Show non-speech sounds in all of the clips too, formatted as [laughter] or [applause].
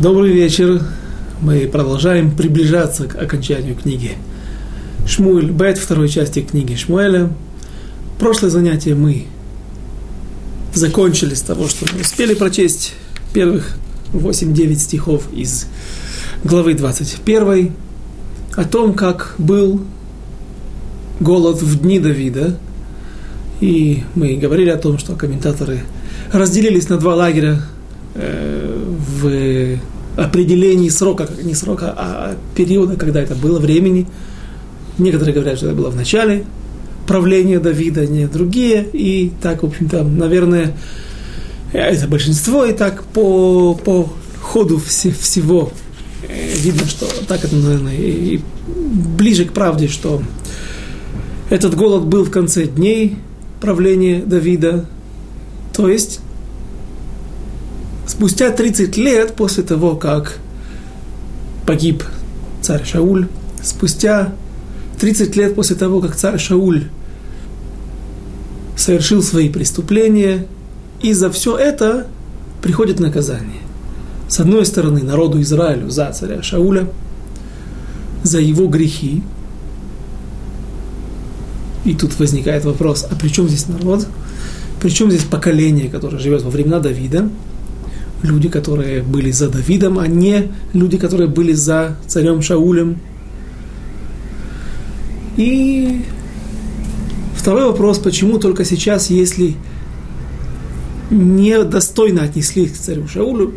Добрый вечер. Мы продолжаем приближаться к окончанию книги Шмуэль Бет, второй части книги Шмуэля. Прошлое занятие мы закончили с того, что мы успели прочесть первых 8-9 стихов из главы 21 о том, как был голод в дни Давида. И мы говорили о том, что комментаторы разделились на два лагеря э, в определении срока, не срока, а периода, когда это было, времени. Некоторые говорят, что это было в начале правления Давида, не другие. И так, в общем-то, наверное, это большинство, и так по, по ходу вс- всего э, видно, что так это, наверное, и ближе к правде, что этот голод был в конце дней правления Давида, то есть спустя 30 лет после того, как погиб царь Шауль, спустя 30 лет после того, как царь Шауль совершил свои преступления, и за все это приходит наказание. С одной стороны, народу Израилю за царя Шауля, за его грехи. И тут возникает вопрос, а при чем здесь народ? При чем здесь поколение, которое живет во времена Давида? Люди, которые были за Давидом, а не люди, которые были за царем Шаулем. И второй вопрос, почему только сейчас, если недостойно отнеслись к царю Шаулю,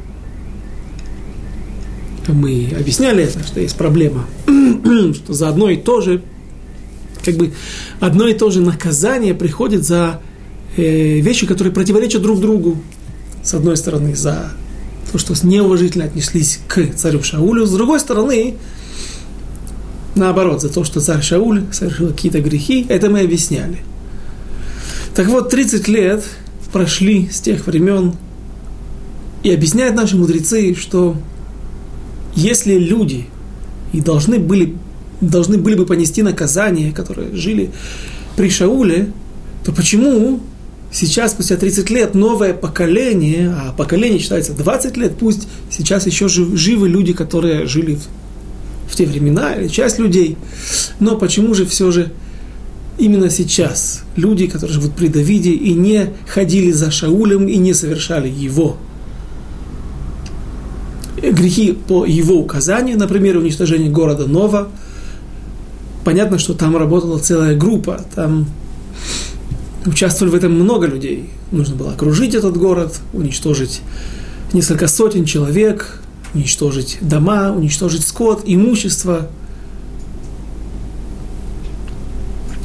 мы объясняли это, что есть проблема, [clears throat] что за одно и то же, как бы одно и то же наказание приходит за э, вещи, которые противоречат друг другу с одной стороны, за то, что неуважительно отнеслись к царю Шаулю, с другой стороны, наоборот, за то, что царь Шауль совершил какие-то грехи, это мы объясняли. Так вот, 30 лет прошли с тех времен, и объясняют наши мудрецы, что если люди и должны были, должны были бы понести наказание, которые жили при Шауле, то почему сейчас, спустя 30 лет, новое поколение, а поколение считается 20 лет, пусть сейчас еще живы люди, которые жили в, в те времена, или часть людей, но почему же все же именно сейчас люди, которые живут при Давиде и не ходили за Шаулем и не совершали его грехи по его указанию, например, уничтожение города Нова, понятно, что там работала целая группа, там Участвовали в этом много людей. Нужно было окружить этот город, уничтожить несколько сотен человек, уничтожить дома, уничтожить скот, имущество.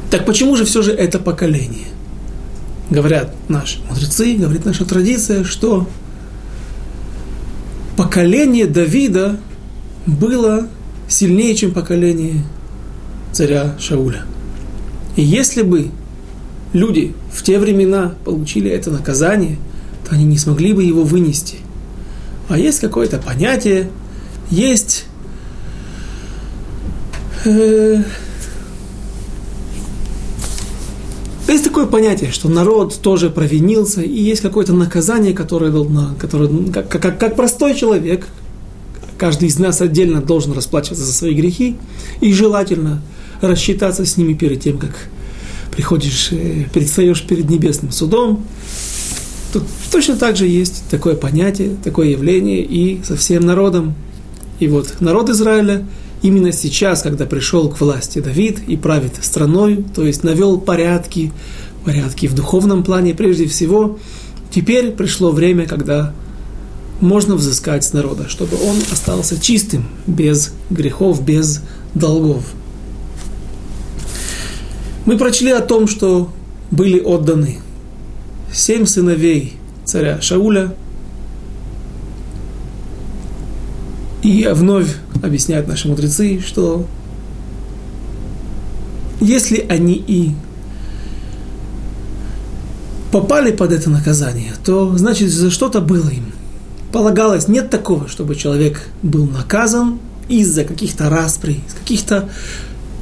Так почему же все же это поколение? Говорят наши мудрецы, говорит наша традиция, что поколение Давида было сильнее, чем поколение царя Шауля. И если бы люди в те времена получили это наказание, то они не смогли бы его вынести. А есть какое-то понятие, есть э, есть такое понятие, что народ тоже провинился, и есть какое-то наказание, которое, которое как, как, как простой человек, каждый из нас отдельно должен расплачиваться за свои грехи, и желательно рассчитаться с ними перед тем, как приходишь, э, предстаешь перед небесным судом. Тут точно так же есть такое понятие, такое явление и со всем народом. И вот народ Израиля именно сейчас, когда пришел к власти Давид и правит страной, то есть навел порядки, порядки в духовном плане прежде всего, теперь пришло время, когда можно взыскать с народа, чтобы он остался чистым, без грехов, без долгов. Мы прочли о том, что были отданы семь сыновей царя Шауля. И вновь объясняют наши мудрецы, что если они и попали под это наказание, то значит за что-то было им. Полагалось, нет такого, чтобы человек был наказан из-за каких-то расприй, из каких-то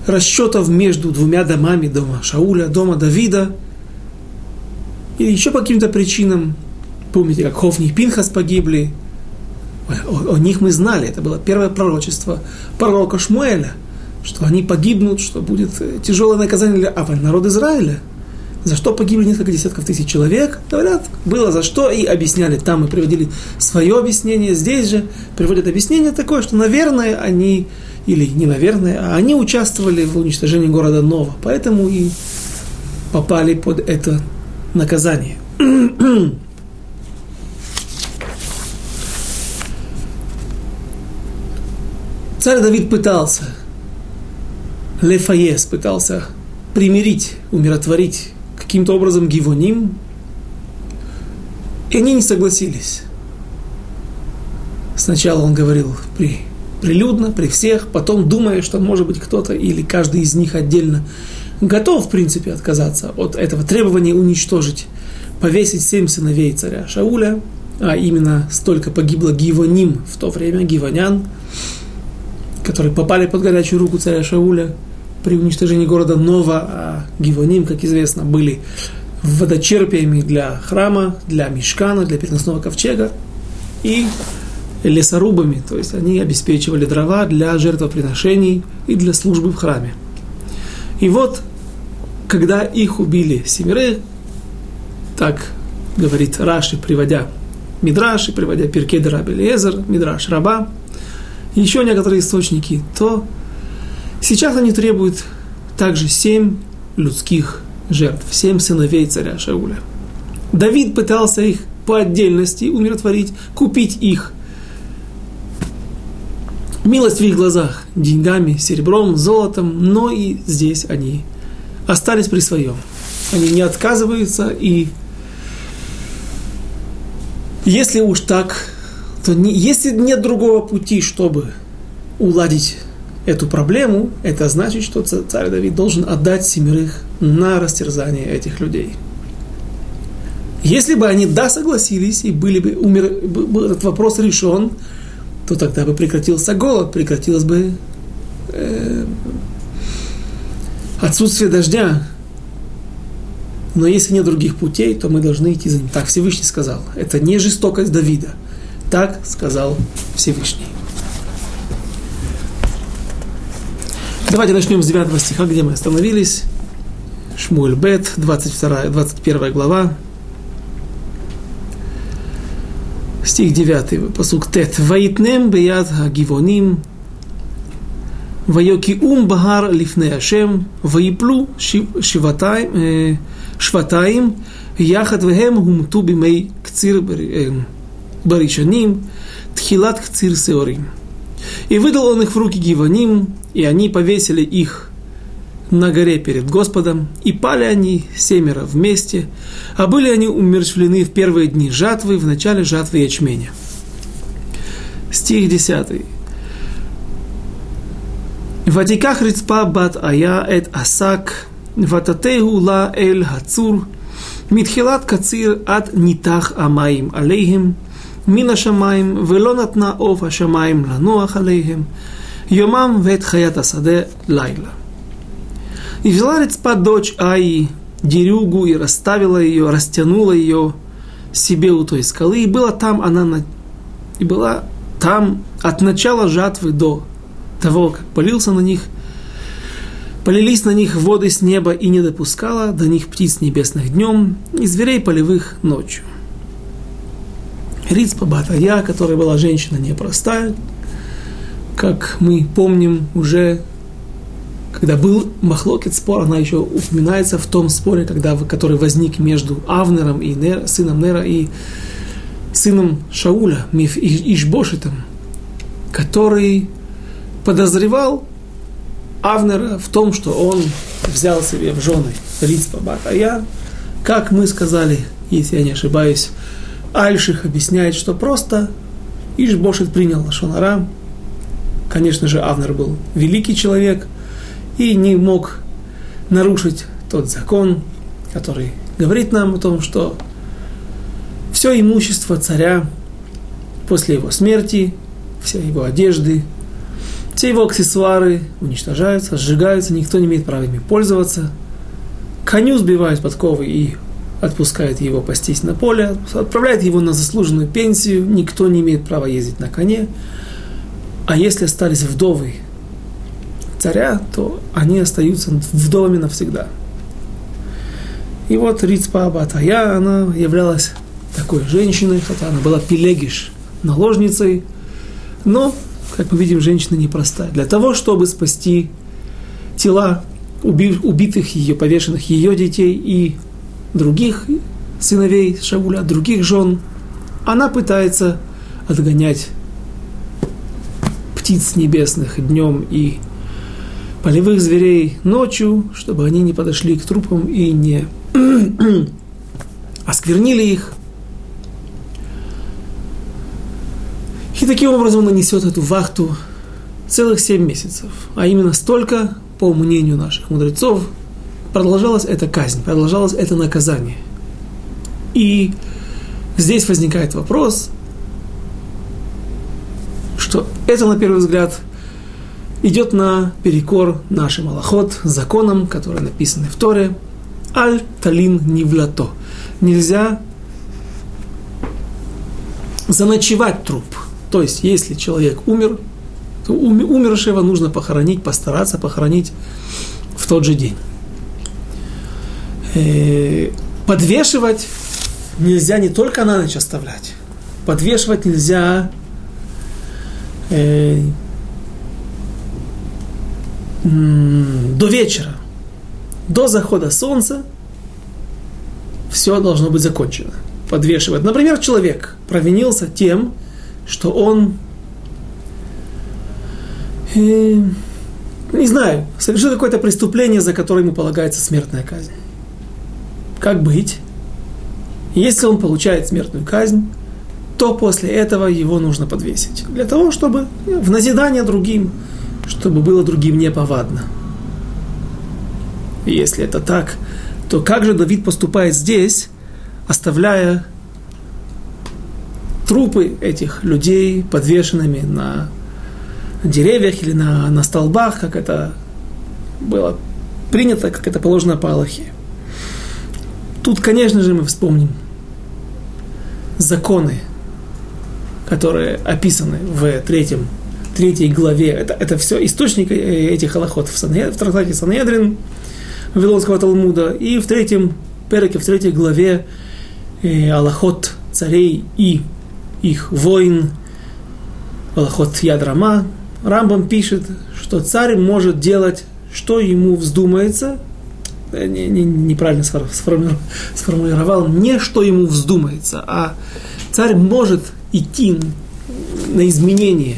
расчетов между двумя домами, дома Шауля, дома Давида, или еще по каким-то причинам, помните, как Хофни и Пинхас погибли, о, о них мы знали, это было первое пророчество пророка Шмуэля, что они погибнут, что будет э, тяжелое наказание для а, народа Израиля. За что погибли несколько десятков тысяч человек, говорят, было за что, и объясняли там, и приводили свое объяснение. Здесь же приводят объяснение такое, что, наверное, они, или не наверное, а они участвовали в уничтожении города Нова, поэтому и попали под это наказание. [clears throat] Царь Давид пытался, Лефаес пытался примирить, умиротворить каким-то образом Гивоним, и они не согласились. Сначала он говорил при, прилюдно, при всех, потом думая, что может быть кто-то или каждый из них отдельно готов, в принципе, отказаться от этого требования уничтожить, повесить семь сыновей царя Шауля, а именно столько погибло Гивоним в то время, гивонян, которые попали под горячую руку царя Шауля при уничтожении города Нова, а Гивоним, как известно, были водочерпиями для храма, для мешкана, для переносного ковчега и лесорубами, то есть они обеспечивали дрова для жертвоприношений и для службы в храме. И вот, когда их убили семеры, так говорит Раши, приводя Мидраши, приводя Перкеда Раби Лезер, Мидраш Раба, еще некоторые источники, то сейчас они требуют также семь людских жертв, семь сыновей царя Шауля. Давид пытался их по отдельности умиротворить, купить их милость в их глазах деньгами, серебром, золотом, но и здесь они остались при своем. Они не отказываются, и если уж так, то не, если нет другого пути, чтобы уладить эту проблему, это значит, что царь Давид должен отдать семерых на растерзание этих людей. Если бы они да согласились и были бы умер, был этот вопрос решен, то тогда бы прекратился голод, прекратилось бы э, отсутствие дождя. Но если нет других путей, то мы должны идти за ним. Так Всевышний сказал. Это не жестокость Давида. Так сказал Всевышний. Давайте начнем с 9 стиха, где мы остановились. Шмуэль Бет, 22, 21 глава. стих 9, посук Тет. Ваитнем беяд הגבעונים, ויוקיעום בהר לפני השם, ויפלו שבעתיים, שבעתיים יחד והם הומתו בימי קציר בראשונים, тхилат кцир сеорим. И выдал он их в руки Гиваним, и они повесили их на горе перед Господом, и пали они семеро вместе, а были они умерщвлены в первые дни жатвы, в начале жатвы ячменя. Стих 10. Ватиках рицпа бат ая эт асак, вататегу ла эль хацур, митхилат кацир ат нитах амаим алейхим, מן השמיים, ולא נתנה עוף השמיים לנוח עליהם, יומם ואת חיית השדה לילה. И взяла Рецпа дочь Аи, дерюгу, и расставила ее, растянула ее себе у той скалы, и была там она, на... и была там от начала жатвы до того, как полился на них, полились на них воды с неба и не допускала до них птиц небесных днем и зверей полевых ночью. Рицпа Батая, которая была женщина непростая, как мы помним, уже когда был Махлокет спор, она еще упоминается в том споре, когда, который возник между Авнером и Нер, сыном Нера и сыном Шауля, Миф Ишбошитом, который подозревал Авнера в том, что он взял себе в жены Рицпа Батая. Как мы сказали, если я не ошибаюсь, Альших объясняет, что просто Ишбошит принял Шонара. Конечно же, Авнер был великий человек – и не мог нарушить тот закон, который говорит нам о том, что все имущество царя после его смерти, все его одежды, все его аксессуары уничтожаются, сжигаются, никто не имеет права ими пользоваться. Коню сбивают подковы и отпускает его пастись на поле, отправляет его на заслуженную пенсию, никто не имеет права ездить на коне. А если остались вдовы царя, то они остаются вдовами навсегда. И вот Рицпа Батая, она являлась такой женщиной, хотя она была пелегиш, наложницей, но, как мы видим, женщина непростая. Для того, чтобы спасти тела убитых ее, повешенных ее детей и других сыновей Шауля, других жен, она пытается отгонять птиц небесных днем и полевых зверей ночью, чтобы они не подошли к трупам и не [clears throat] осквернили их. И таким образом нанесет эту вахту целых семь месяцев. А именно столько, по мнению наших мудрецов, продолжалась эта казнь, продолжалось это наказание. И здесь возникает вопрос, что это, на первый взгляд, идет на перекор нашим аллахот, законам, которые написаны в Торе. Аль талин нивлато. Нельзя заночевать труп. То есть, если человек умер, то умершего нужно похоронить, постараться похоронить в тот же день. Э, подвешивать нельзя не только на ночь оставлять. Подвешивать нельзя э, до вечера, до захода солнца все должно быть закончено. Подвешивать. Например, человек провинился тем, что он, э, не знаю, совершил какое-то преступление, за которое ему полагается смертная казнь. Как быть? Если он получает смертную казнь, то после этого его нужно подвесить. Для того, чтобы в назидание другим чтобы было другим неповадно. Если это так, то как же Давид поступает здесь, оставляя трупы этих людей подвешенными на деревьях или на, на столбах, как это было принято, как это положено по Аллахе. Тут, конечно же, мы вспомним законы, которые описаны в третьем третьей главе. Это, это все источник э, этих аллахот в, Санед, в трактате Санедрин Вавилонского Талмуда и в третьем переке, в третьей главе э, аллахот царей и их воин, аллахот Ядрама. Рамбам пишет, что царь может делать, что ему вздумается, не, не, неправильно сформулировал, не что ему вздумается, а царь может идти на изменение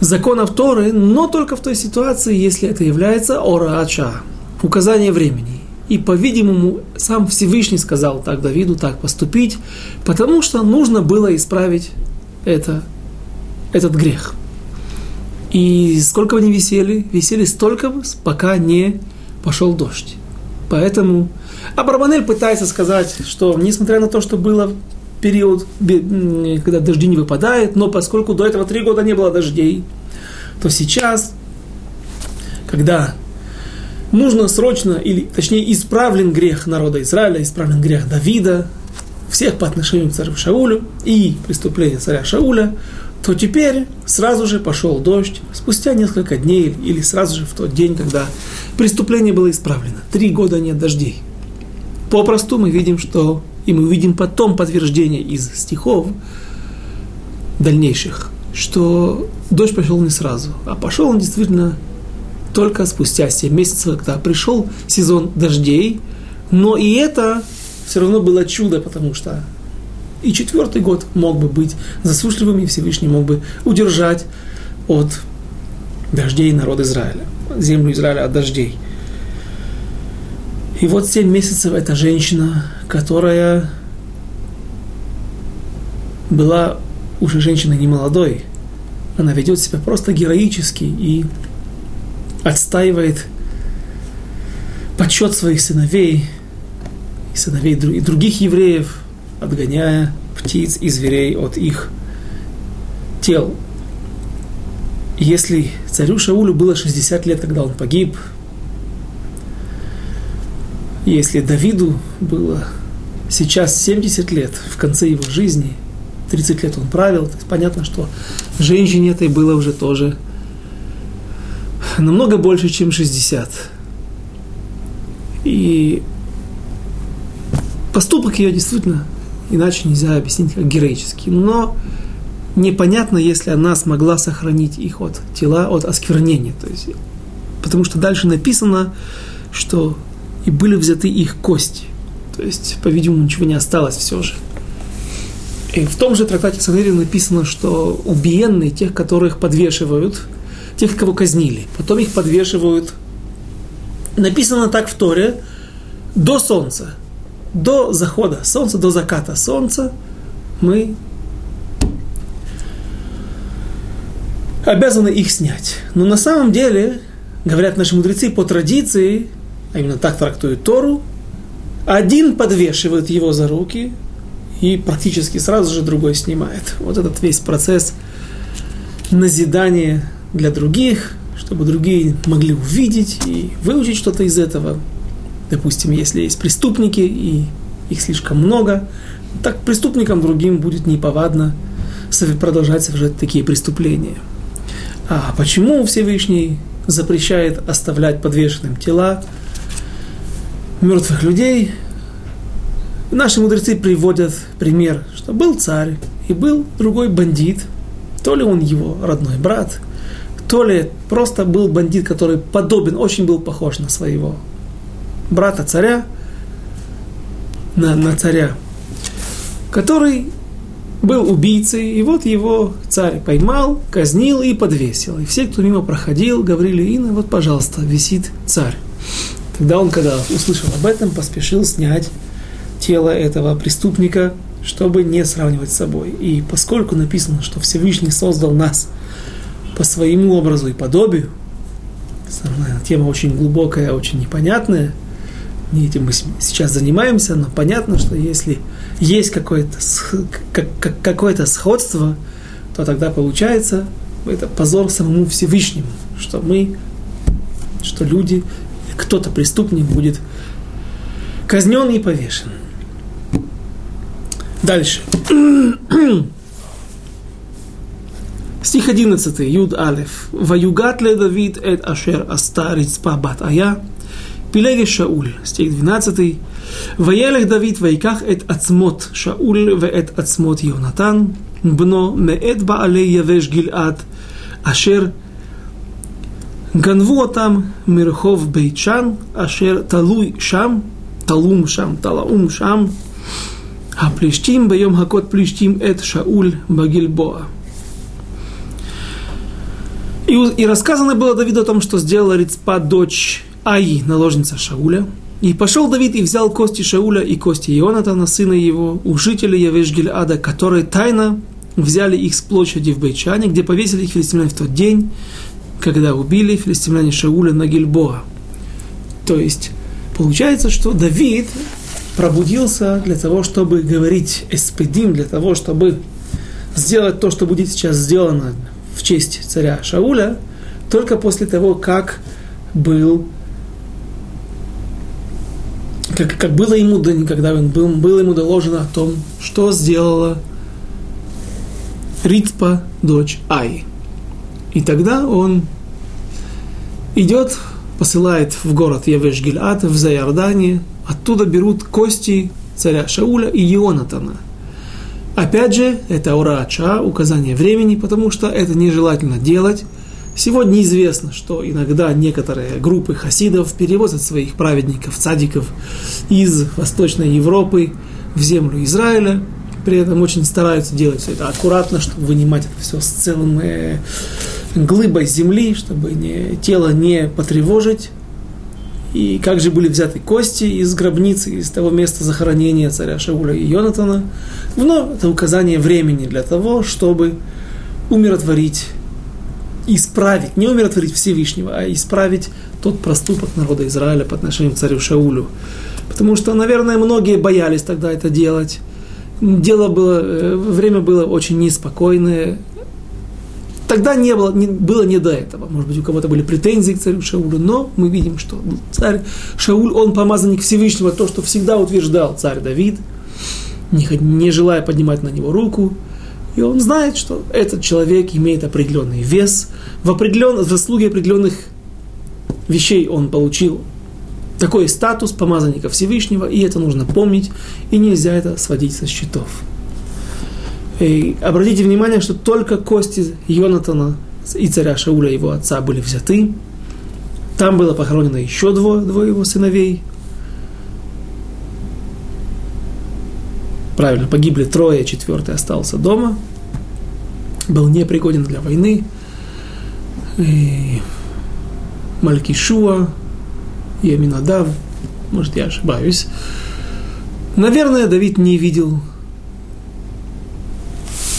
законов Торы, но только в той ситуации, если это является ораача, указание времени. И, по-видимому, сам Всевышний сказал так Давиду, так поступить, потому что нужно было исправить это, этот грех. И сколько они висели? Висели столько, пока не пошел дождь. Поэтому Абрабанель пытается сказать, что несмотря на то, что было период, когда дожди не выпадают, но поскольку до этого три года не было дождей, то сейчас, когда нужно срочно, или точнее исправлен грех народа Израиля, исправлен грех Давида, всех по отношению к царю Шаулю и преступление царя Шауля, то теперь сразу же пошел дождь, спустя несколько дней или сразу же в тот день, когда преступление было исправлено. Три года нет дождей. Попросту мы видим, что и мы увидим потом подтверждение из стихов дальнейших, что дождь пошел не сразу, а пошел он действительно только спустя 7 месяцев, когда пришел сезон дождей, но и это все равно было чудо, потому что и четвертый год мог бы быть засушливым, и Всевышний мог бы удержать от дождей народ Израиля, землю Израиля от дождей – и вот семь месяцев эта женщина, которая была уже женщиной не молодой, она ведет себя просто героически и отстаивает почет своих сыновей и сыновей и других евреев, отгоняя птиц и зверей от их тел. Если царю Шаулю было 60 лет, когда он погиб, Если Давиду было сейчас 70 лет в конце его жизни, 30 лет он правил, то есть понятно, что женщине этой было уже тоже намного больше, чем 60. И поступок ее действительно иначе нельзя объяснить как героический. Но непонятно, если она смогла сохранить их от тела, от осквернения. То есть, потому что дальше написано, что и были взяты их кости. То есть, по-видимому, ничего не осталось все же. И в том же трактате Санхедрин написано, что убиенные, тех, которых подвешивают, тех, кого казнили, потом их подвешивают. Написано так в Торе, до солнца, до захода солнца, до заката солнца мы обязаны их снять. Но на самом деле, говорят наши мудрецы, по традиции, а именно так трактуют Тору, один подвешивает его за руки и практически сразу же другой снимает. Вот этот весь процесс назидания для других, чтобы другие могли увидеть и выучить что-то из этого. Допустим, если есть преступники и их слишком много, так преступникам другим будет неповадно продолжать совершать такие преступления. А почему Всевышний запрещает оставлять подвешенным тела мертвых людей? Наши мудрецы приводят пример, что был царь и был другой бандит, то ли он его родной брат, то ли просто был бандит, который подобен, очень был похож на своего брата царя, на, на царя, который был убийцей, и вот его царь поймал, казнил и подвесил. И все, кто мимо проходил, говорили, Инна, вот, пожалуйста, висит царь. Тогда он, когда услышал об этом, поспешил снять тело этого преступника, чтобы не сравнивать с собой. И поскольку написано, что Всевышний создал нас по своему образу и подобию, тема очень глубокая, очень непонятная, не этим мы сейчас занимаемся, но понятно, что если есть какое-то, какое-то сходство, то тогда получается это позор самому Всевышнему, что мы, что люди, кто-то преступник будет казнен и повешен. Дальше. [clears throat] Стих 11, Юд Алеф. Ваюгат ле Давид эт ашер астарит спа бат ая. Пилеги Шауль, стих 12. Ваелех Давид вайках эт ацмот Шауль веэт ацмот Йонатан, бно меэт баалей явеш гилад, ашер גנבו אותם מרחוב בית שאן, אשר תלוי שם, תלום שם, תלאום שם, הפלישתים ביום הכות פלישתים את שאול בגלבוע. И, и рассказано было Давиду о том, что сделала Рицпа дочь Аи, наложница Шауля. И пошел Давид и взял кости Шауля и кости Ионатана, сына его, у жителей Явеш-Гильада, которые тайно взяли их с площади в Бейчане, где повесили их филистимляне в тот день, когда убили филистимляне Шауля на Гильбоа. То есть, получается, что Давид пробудился для того, чтобы говорить эспедим, для того, чтобы сделать то, что будет сейчас сделано в честь царя Шауля, только после того, как был как, как было ему, когда он был, было ему доложено о том, что сделала Ритпа, дочь Ай. И тогда он идет, посылает в город Явеш Гильат, в Зайордане, оттуда берут кости царя Шауля и Ионатана. Опять же, это урача, указание времени, потому что это нежелательно делать – Сегодня известно, что иногда некоторые группы хасидов перевозят своих праведников, цадиков из Восточной Европы в землю Израиля. При этом очень стараются делать все это аккуратно, чтобы вынимать это все с целым глыбой земли, чтобы не, тело не потревожить. И как же были взяты кости из гробницы, из того места захоронения царя Шауля и Йонатана. Вновь это указание времени для того, чтобы умиротворить исправить, не умиротворить Всевышнего, а исправить тот проступок народа Израиля по отношению к царю Шаулю. Потому что, наверное, многие боялись тогда это делать. Дело было, э, время было очень неспокойное. Тогда не было, не, было не до этого. Может быть, у кого-то были претензии к царю Шаулю, но мы видим, что царь Шауль, он помазанник Всевышнего, то, что всегда утверждал царь Давид, не, не желая поднимать на него руку. И он знает, что этот человек имеет определенный вес, в, определен, в заслуге определенных вещей он получил такой статус помазанника Всевышнего, и это нужно помнить, и нельзя это сводить со счетов. И обратите внимание, что только кости Йонатана и царя Шауля, его отца, были взяты. Там было похоронено еще двое, двое его сыновей. Правильно, погибли трое, четвертый остался дома. Был непригоден для войны. И Малькишуа и Аминадав, может, я ошибаюсь. Наверное, Давид не видел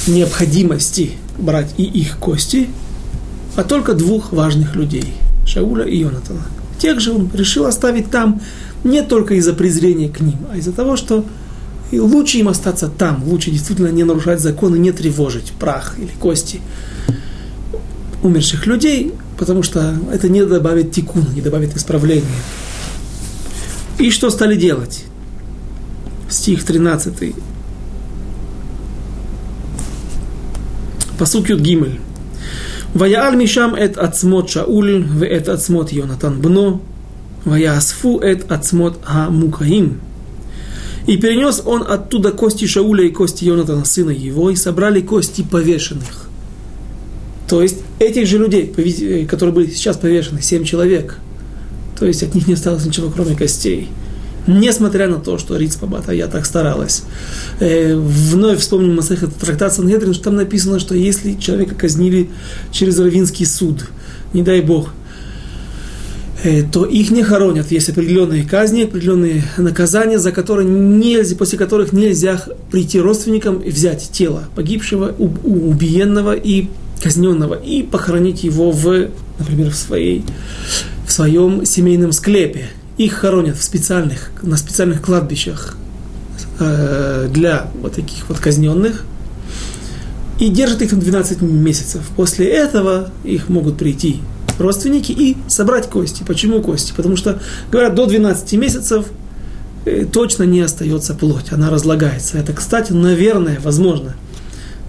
необходимости брать и их кости, а только двух важных людей – Шауля и Йонатана. Тех же он решил оставить там не только из-за презрения к ним, а из-за того, что и лучше им остаться там, лучше действительно не нарушать законы, не тревожить прах или кости умерших людей, потому что это не добавит тикуна, не добавит исправления. И что стали делать? Стих 13. Пасук Юд Гимель. Ваяал Мишам эт ацмот Шауль, ве эт ацмот Йонатан Бно, ваяасфу эт ацмот Амукаим. И перенес он оттуда кости Шауля и кости Йонатана, сына его, и собрали кости повешенных. То есть этих же людей, которые были сейчас повешены, семь человек, то есть от них не осталось ничего, кроме костей – Несмотря на то, что Рицпа я так старалась. Э, вновь вспомним Масех, это трактат Сангедрин, что там написано, что если человека казнили через равинский суд, не дай бог, э, то их не хоронят. Есть определенные казни, определенные наказания, за которые нельзя, после которых нельзя прийти родственникам и взять тело погибшего, убиенного и казненного и похоронить его в, например, в, своей, в своем семейном склепе их хоронят в специальных, на специальных кладбищах э, для вот таких вот казненных и держат их там 12 месяцев. После этого их могут прийти родственники и собрать кости. Почему кости? Потому что, говорят, до 12 месяцев э, точно не остается плоть, она разлагается. Это, кстати, наверное, возможно.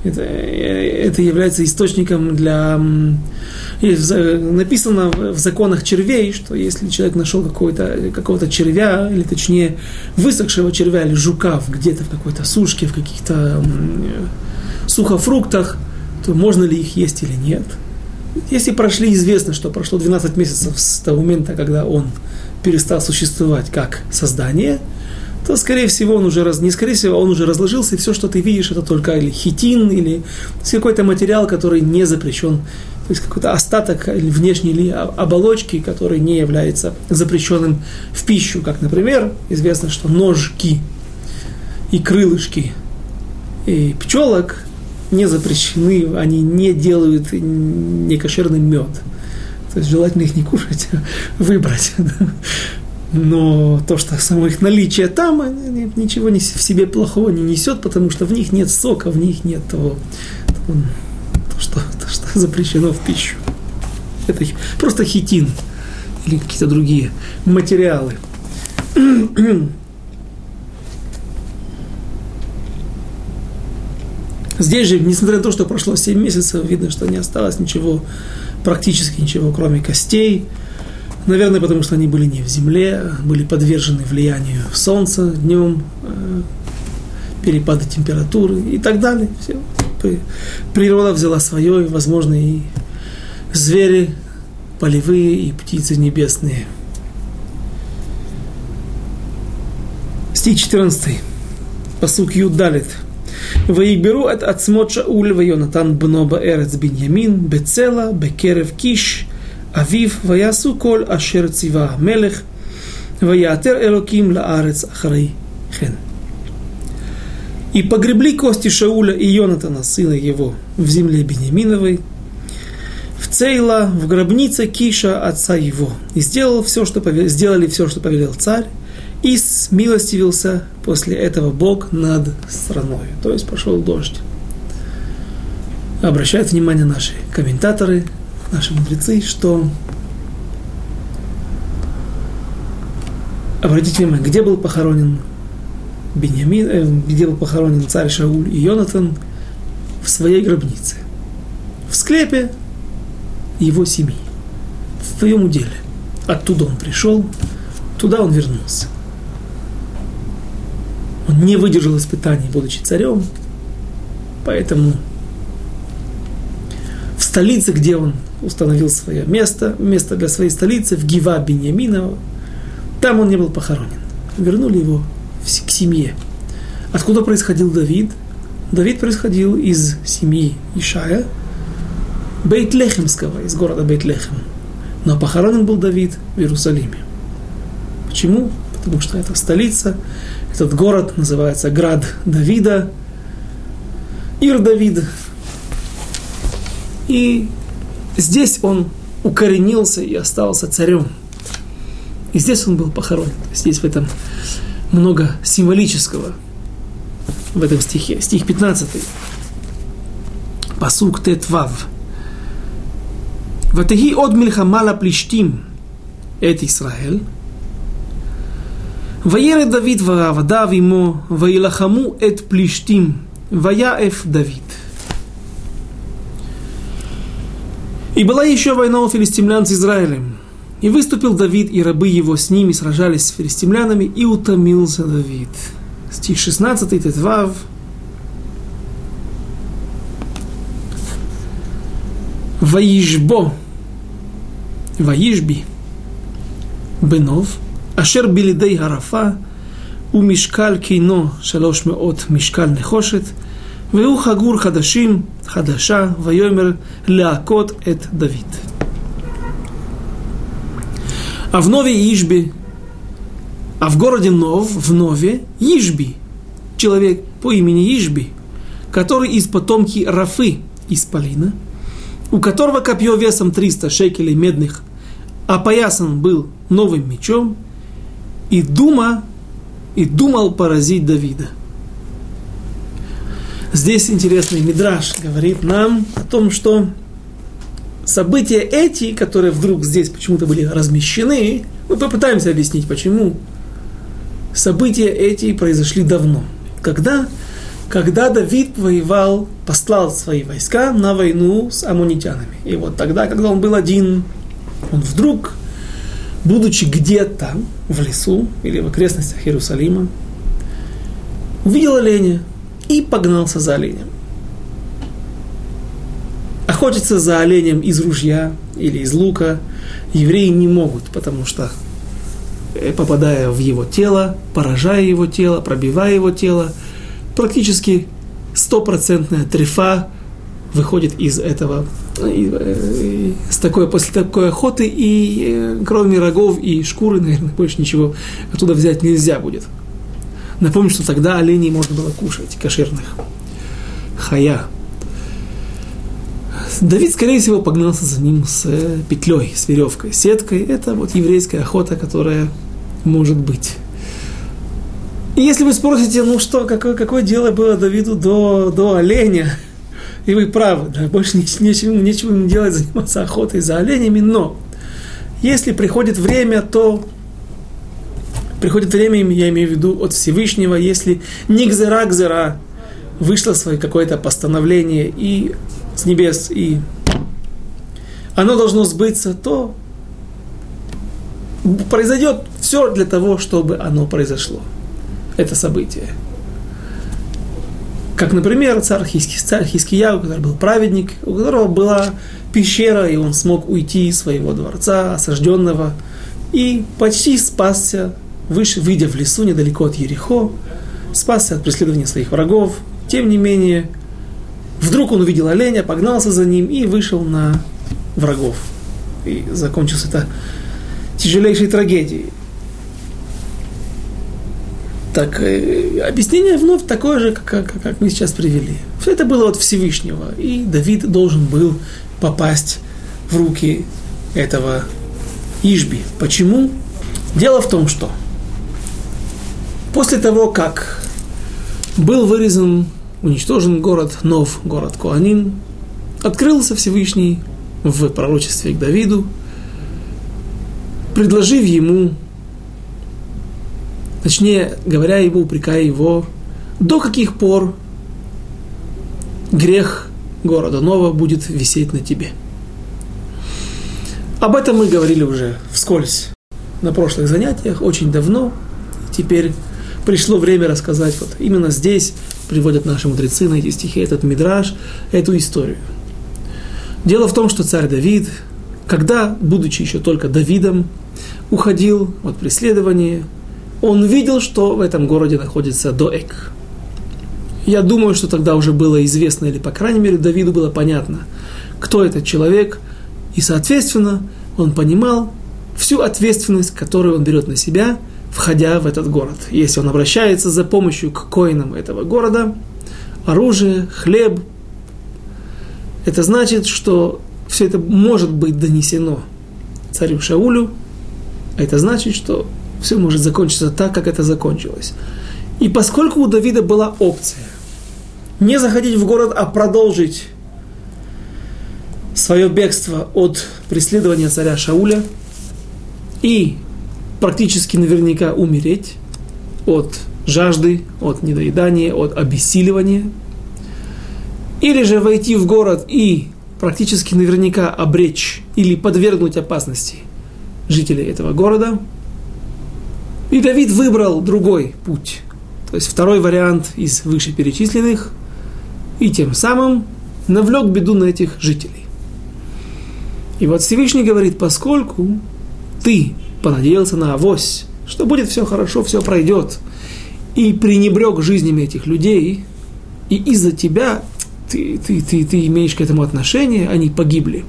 Это, э, это является источником для написано в законах червей, что если человек нашел какого-то какого червя, или точнее высохшего червя или жука где-то в какой-то сушке, в каких-то сухофруктах, то можно ли их есть или нет. Если прошли, известно, что прошло 12 месяцев с того момента, когда он перестал существовать как создание, то, скорее всего, он уже раз, не скорее всего, он уже разложился, и все, что ты видишь, это только или хитин, или какой-то материал, который не запрещен то есть какой-то остаток или внешней оболочки, который не является запрещенным в пищу, как, например, известно, что ножки и крылышки и пчелок не запрещены, они не делают некошерный мед. То есть желательно их не кушать, а выбрать. Но то, что само их наличие там, ничего в себе плохого не несет, потому что в них нет сока, в них нет того, того что, что запрещено в пищу. Это просто хитин или какие-то другие материалы. Здесь же, несмотря на то, что прошло 7 месяцев, видно, что не осталось ничего, практически ничего, кроме костей. Наверное, потому что они были не в земле, были подвержены влиянию солнца днем, э, перепады температуры и так далее. Все природа взяла свое, и, возможно, и звери полевые, и птицы небесные. Стих 14. Посук Юдалит. Ваигберу от Ацмот Шауль, Вайонатан Бноба Эрец Беньямин, Бецела, Бекерев Киш, Авив, Ваясу Коль Ашер Цива Мелех, Ваятер Элоким Лаарец Ахрей Хен. И погребли кости Шауля и Йонатана, сына его, в земле Бенеминовой, в Цейла, в гробнице Киша, отца его. И сделал все, что повел, сделали все, что повелел царь, смилостивился после этого Бог над страной. То есть пошел дождь. обращают внимание наши комментаторы, наши мудрецы, что обратите внимание, где был похоронен Беньямин, э, где был похоронен царь Шауль и Йонатан в своей гробнице, в склепе его семьи, в своем уделе. Оттуда он пришел, туда он вернулся. Он не выдержал испытаний, будучи царем, поэтому в столице, где он установил свое место, место для своей столицы, в Гива Беньяминова, там он не был похоронен. Вернули его к семье. Откуда происходил Давид? Давид происходил из семьи Ишая, Бейтлехемского, из города Бейтлехем. Но похоронен был Давид в Иерусалиме. Почему? Потому что это столица, этот город называется Град Давида, Ир Давид. И здесь он укоренился и остался царем. И здесь он был похоронен. Здесь в этом много символического в этом стихе. Стих 15. Пасук тетвав. Ватеги от милхамала плештим. Это Израиль. וירד דוד ועבדיו עמו, וילחמו את פלישתים, ויעף Давид. И была еще война у филистимлян с Израилем. И выступил Давид, и рабы его с ними сражались с филистимлянами, и утомился Давид. Стих 16, Тетвав. Ваишбо, Ваишби, Бенов, Ашер Билидей Харафа, ומשקל קינו שלוש מאות משקל נחושת, והוא חגור חדשים, חדשה, ויאמר להכות את דוד. А в Нове Ишби, а в городе Нов, в Нове, Ишби, человек по имени Ишби, который из потомки Рафы из Полина, у которого копье весом 300 шекелей медных, опоясан был новым мечом, и дума, и думал поразить Давида. Здесь интересный мидраж говорит нам о том, что события эти, которые вдруг здесь почему-то были размещены, мы попытаемся объяснить, почему. События эти произошли давно. Когда? Когда Давид воевал, послал свои войска на войну с амунитянами. И вот тогда, когда он был один, он вдруг, будучи где-то в лесу или в окрестностях Иерусалима, увидел оленя и погнался за оленем. Охотиться за оленем из ружья или из лука евреи не могут, потому что э, попадая в его тело, поражая его тело, пробивая его тело, практически стопроцентная трефа выходит из этого, э, с такой, после такой охоты, и э, кроме рогов и шкуры, наверное, больше ничего оттуда взять нельзя будет. Напомню, что тогда оленей можно было кушать, кошерных. Хая, Давид, скорее всего, погнался за ним с э, петлей, с веревкой, сеткой. Это вот еврейская охота, которая может быть. И если вы спросите, ну что, какое, какое дело было Давиду до, до оленя, и вы правы, да, больше нечего, нечего ему делать, [laughs] заниматься охотой за оленями, но если приходит время, то приходит время, я имею в виду от Всевышнего, если не гзера гзера вышло свое какое-то постановление, и с небес, и оно должно сбыться, то произойдет все для того, чтобы оно произошло. Это событие. Как, например, царь, Хиски, царь Хискияу, который был праведник, у которого была пещера, и он смог уйти из своего дворца, осажденного, и почти спасся, выше, выйдя в лесу недалеко от Ерехо, спасся от преследования своих врагов. Тем не менее, Вдруг он увидел оленя, погнался за ним и вышел на врагов. И закончилось это тяжелейшей трагедией. Так, э, объяснение вновь такое же, как, как, как мы сейчас привели. Все это было от Всевышнего, и Давид должен был попасть в руки этого Ишби. Почему? Дело в том, что после того, как был вырезан уничтожен город Нов, город Куанин, открылся Всевышний в пророчестве к Давиду, предложив ему, точнее говоря его, упрекая его, до каких пор грех города Нова будет висеть на тебе. Об этом мы говорили уже вскользь на прошлых занятиях, очень давно. Теперь пришло время рассказать, вот именно здесь приводят наши мудрецы на эти стихи, этот мидраж, эту историю. Дело в том, что царь Давид, когда, будучи еще только Давидом, уходил от преследования, он видел, что в этом городе находится Доэк. Я думаю, что тогда уже было известно, или, по крайней мере, Давиду было понятно, кто этот человек, и, соответственно, он понимал всю ответственность, которую он берет на себя, входя в этот город. Если он обращается за помощью к коинам этого города, оружие, хлеб, это значит, что все это может быть донесено царю Шаулю, а это значит, что все может закончиться так, как это закончилось. И поскольку у Давида была опция не заходить в город, а продолжить свое бегство от преследования царя Шауля и практически наверняка умереть от жажды, от недоедания, от обессиливания, или же войти в город и практически наверняка обречь или подвергнуть опасности жителей этого города. И Давид выбрал другой путь, то есть второй вариант из вышеперечисленных, и тем самым навлек беду на этих жителей. И вот Всевышний говорит, поскольку ты понадеялся на авось, что будет все хорошо, все пройдет, и пренебрег жизнями этих людей, и из-за тебя ты, ты, ты, ты имеешь к этому отношение, они погибли.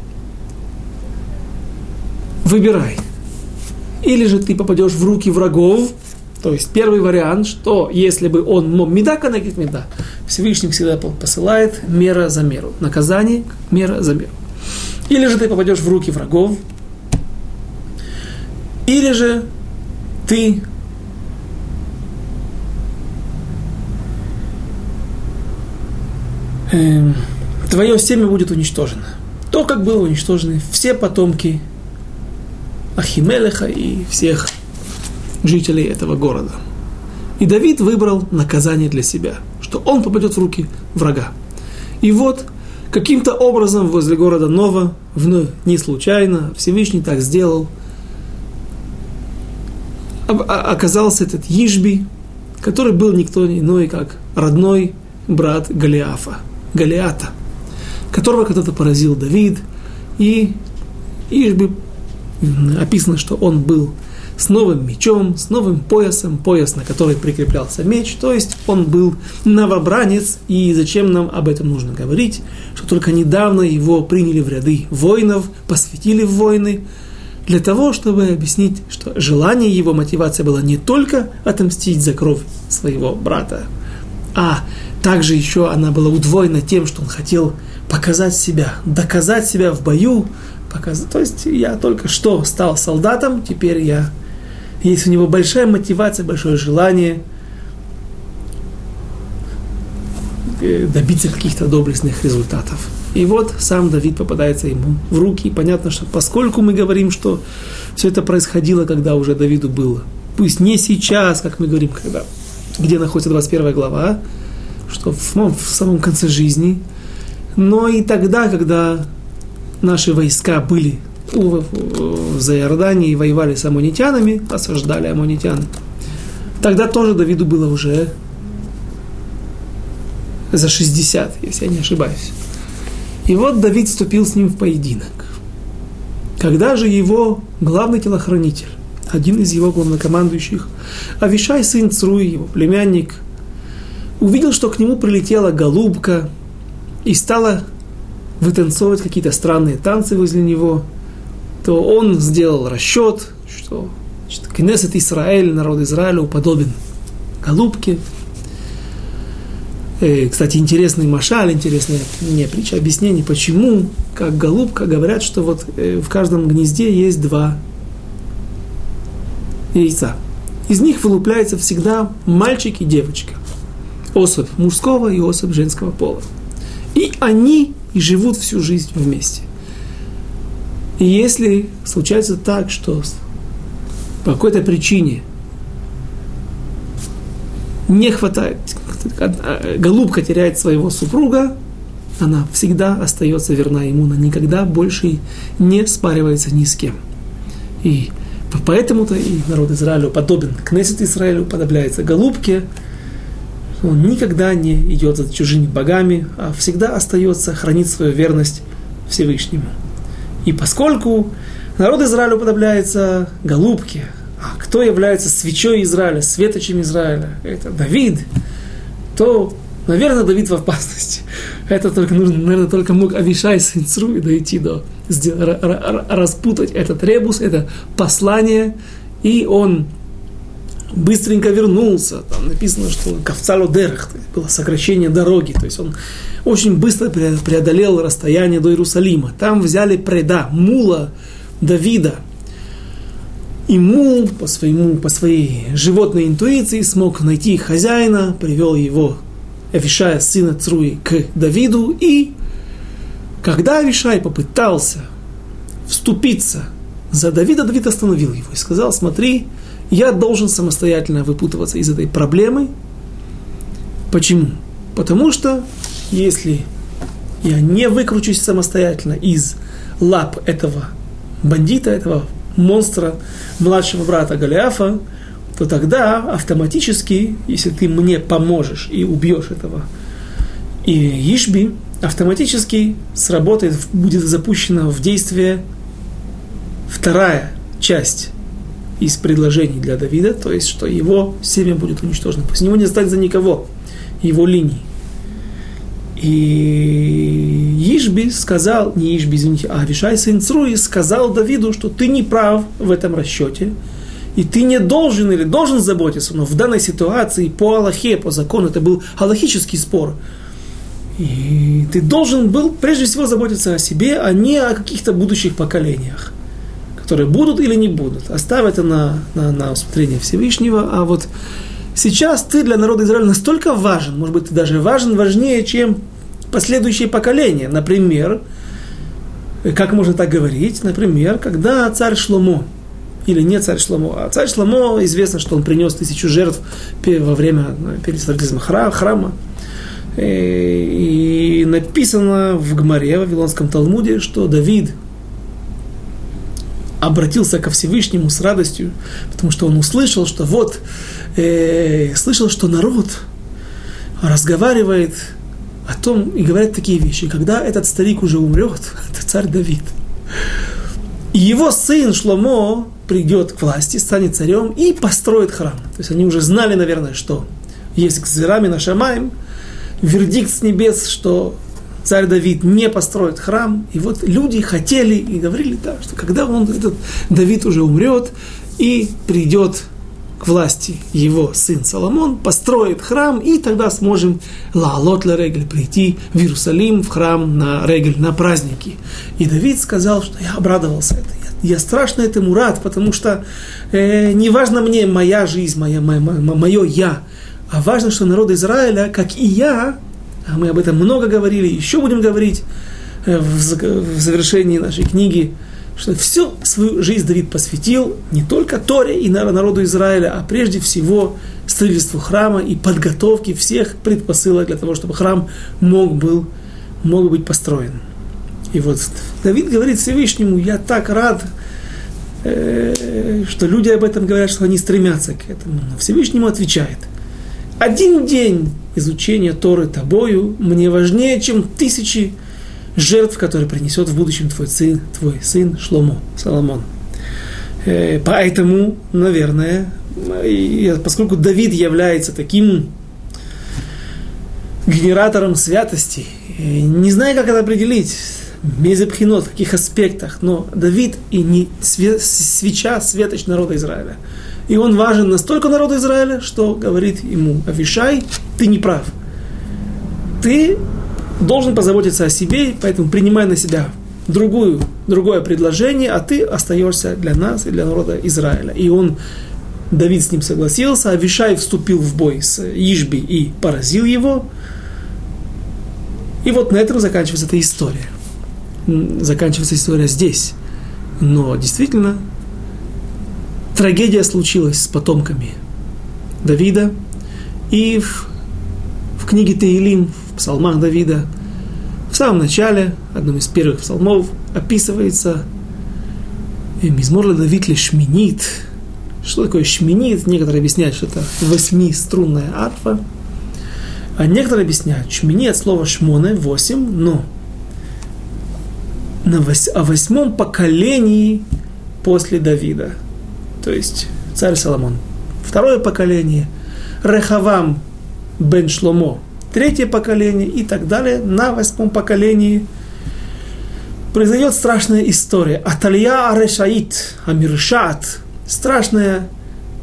Выбирай. Или же ты попадешь в руки врагов, то есть первый вариант, что если бы он мог медака на меда, Всевышний всегда посылает мера за меру. Наказание, мера за меру. Или же ты попадешь в руки врагов, или же ты э, твое семя будет уничтожено. То, как было уничтожены все потомки Ахимелеха и всех жителей этого города. И Давид выбрал наказание для себя, что он попадет в руки врага. И вот каким-то образом возле города Нова, вновь не случайно, Всевышний так сделал, оказался этот Ишби, который был никто иной, как родной брат Голиафа, Голиата, которого когда-то поразил Давид, и Ишби описано, что он был с новым мечом, с новым поясом, пояс, на который прикреплялся меч, то есть он был новобранец, и зачем нам об этом нужно говорить, что только недавно его приняли в ряды воинов, посвятили в войны, для того, чтобы объяснить, что желание его, мотивация была не только отомстить за кровь своего брата, а также еще она была удвоена тем, что он хотел показать себя, доказать себя в бою, показать. То есть я только что стал солдатом, теперь я есть у него большая мотивация, большое желание э, добиться каких-то доблестных результатов. И вот сам Давид попадается ему в руки. И понятно, что поскольку мы говорим, что все это происходило, когда уже Давиду было, пусть не сейчас, как мы говорим, когда, где находится 21 глава, что в, ну, в самом конце жизни, но и тогда, когда наши войска были Заиордании и воевали с аммонитянами, осаждали аммонитян, тогда тоже Давиду было уже за 60, если я не ошибаюсь. И вот Давид вступил с ним в поединок. Когда же его главный телохранитель, один из его главнокомандующих, Авишай, сын Цруи, его племянник, увидел, что к нему прилетела голубка и стала вытанцовывать какие-то странные танцы возле него, то он сделал расчет, что значит, Кнессет Израиль, народ Израиля, уподобен голубке. И, кстати, интересный машаль, интересная не притча, объяснение, почему, как голубка, говорят, что вот э, в каждом гнезде есть два яйца. Из них вылупляется всегда мальчик и девочка. Особь мужского и особь женского пола. И они и живут всю жизнь вместе. И если случается так, что по какой-то причине не хватает, голубка теряет своего супруга, она всегда остается верна ему, она никогда больше не спаривается ни с кем. И поэтому-то и народ Израиля подобен, Кнессет Израилю подобляется голубке, он никогда не идет за чужими богами, а всегда остается, хранит свою верность Всевышнему. И поскольку народ Израиля уподобляется голубке, а кто является свечой Израиля, светочем Израиля, это Давид, то, наверное, Давид в опасности. Это только нужно, наверное, только мог Авишай сын Цруи дойти до, распутать этот ребус, это послание, и он быстренько вернулся. Там написано, что Кавцало Дерах, было сокращение дороги. То есть он очень быстро преодолел расстояние до Иерусалима. Там взяли преда, мула Давида. И мул по, своему, по своей животной интуиции смог найти хозяина, привел его, Авишая, сына Цруи, к Давиду. И когда Авишай попытался вступиться за Давида, Давид остановил его и сказал, смотри, я должен самостоятельно выпутываться из этой проблемы. Почему? Потому что если я не выкручусь самостоятельно из лап этого бандита, этого монстра, младшего брата Голиафа, то тогда автоматически, если ты мне поможешь и убьешь этого и Ишби, автоматически сработает, будет запущена в действие вторая часть из предложений для Давида, то есть, что его семя будет уничтожено. После него не останется никого, его линий. И Ишби сказал, не Ишби, извините, а Авишай сын Цруи сказал Давиду, что ты не прав в этом расчете, и ты не должен или должен заботиться, но в данной ситуации по Аллахе, по закону, это был аллахический спор, и ты должен был прежде всего заботиться о себе, а не о каких-то будущих поколениях которые будут или не будут. Оставь это на, на, на усмотрение Всевышнего. А вот сейчас ты для народа Израиля настолько важен, может быть, ты даже важен, важнее, чем последующие поколения. Например, как можно так говорить? Например, когда царь Шломо, или не царь Шломо, а царь Шломо, известно, что он принес тысячу жертв во время ну, перед строительством храма. И написано в Гмаре, в Вавилонском Талмуде, что Давид обратился ко Всевышнему с радостью, потому что он услышал, что вот, э, слышал, что народ разговаривает о том и говорят такие вещи. Когда этот старик уже умрет, [laughs] это царь Давид, и его сын Шломо придет к власти, станет царем и построит храм. То есть они уже знали, наверное, что есть к Зерами на Шамаем, вердикт с небес, что царь Давид не построит храм. И вот люди хотели и говорили, да, что когда он, этот Давид уже умрет и придет к власти его сын Соломон, построит храм, и тогда сможем лаалот ла регель, прийти в Иерусалим, в храм на регель, на праздники. И Давид сказал, что я обрадовался это. Я, страшно этому рад, потому что э, не важно мне моя жизнь, моя, моя, мое я, а важно, что народ Израиля, как и я, мы об этом много говорили, еще будем говорить э, в завершении нашей книги, что всю свою жизнь Давид посвятил не только Торе и народу Израиля, а прежде всего строительству храма и подготовке всех предпосылок для того, чтобы храм мог, был, мог быть построен. И вот Давид говорит Всевышнему, я так рад, э, что люди об этом говорят, что они стремятся к этому. Но Всевышнему отвечает, один день изучение Торы тобою мне важнее, чем тысячи жертв, которые принесет в будущем твой сын, твой сын Шломо, Соломон. Э, поэтому, наверное, поскольку Давид является таким генератором святости, э, не знаю, как это определить, мезепхинот, в каких аспектах, но Давид и не свеча, светоч народа Израиля – и он важен настолько народу Израиля, что говорит ему Авишай, ты не прав. Ты должен позаботиться о себе, поэтому принимай на себя другую, другое предложение, а ты остаешься для нас и для народа Израиля. И он, Давид с ним согласился, Авишай вступил в бой с Ишби и поразил его. И вот на этом заканчивается эта история. Заканчивается история здесь. Но действительно, трагедия случилась с потомками Давида. И в, в книге Таилим, в псалмах Давида, в самом начале, одном из первых псалмов, описывается Мизмор Давид шминит. Что такое шминит? Некоторые объясняют, что это восьмиструнная арфа. А некоторые объясняют, шмини от слова шмоне, восемь, но на вось, о восьмом поколении после Давида. То есть царь Соломон. Второе поколение. Рехавам бен Шломо. Третье поколение и так далее. На восьмом поколении произойдет страшная история. Аталья Арешаит, Амиршат, страшная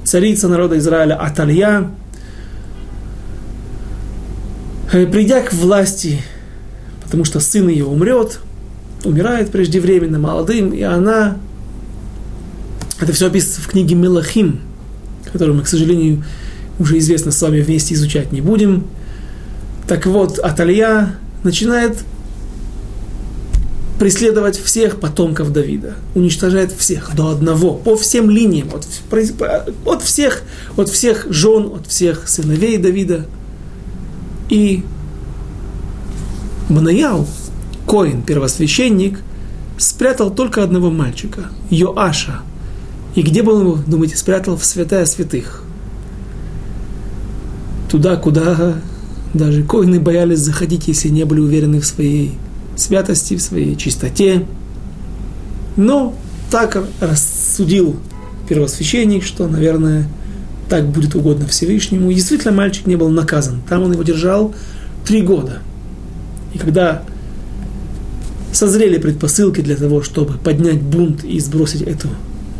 царица народа Израиля Аталья, Э, придя к власти, потому что сын ее умрет, умирает преждевременно, молодым, и она, это все описано в книге Мелахим, которую мы, к сожалению, уже известно с вами вместе изучать не будем. Так вот, Аталья начинает преследовать всех потомков Давида, уничтожает всех до одного, по всем линиям, от, от всех, от всех жен, от всех сыновей Давида – и Мнаяу, Коин, первосвященник, спрятал только одного мальчика, Йоаша. И где был он его, думаете, спрятал? В святая святых. Туда, куда даже коины боялись заходить, если не были уверены в своей святости, в своей чистоте. Но так рассудил первосвященник, что, наверное, так будет угодно Всевышнему. И действительно, мальчик не был наказан. Там он его держал три года. И когда созрели предпосылки для того, чтобы поднять бунт и сбросить эту